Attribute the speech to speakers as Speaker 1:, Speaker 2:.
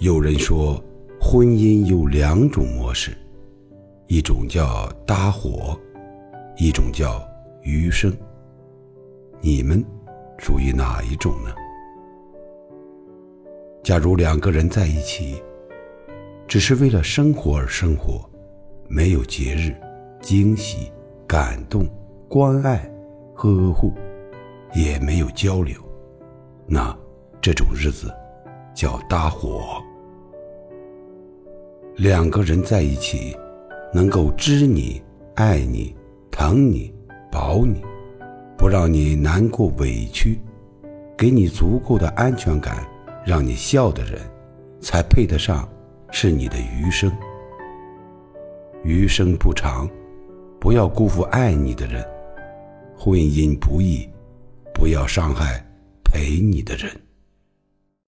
Speaker 1: 有人说，婚姻有两种模式，一种叫搭伙，一种叫余生。你们属于哪一种呢？假如两个人在一起，只是为了生活而生活，没有节日、惊喜、感动、关爱、呵护，也没有交流，那这种日子叫搭伙。两个人在一起，能够知你、爱你、疼你、保你，不让你难过委屈，给你足够的安全感，让你笑的人，才配得上是你的余生。余生不长，不要辜负爱你的人；婚姻不易，不要伤害陪你的人。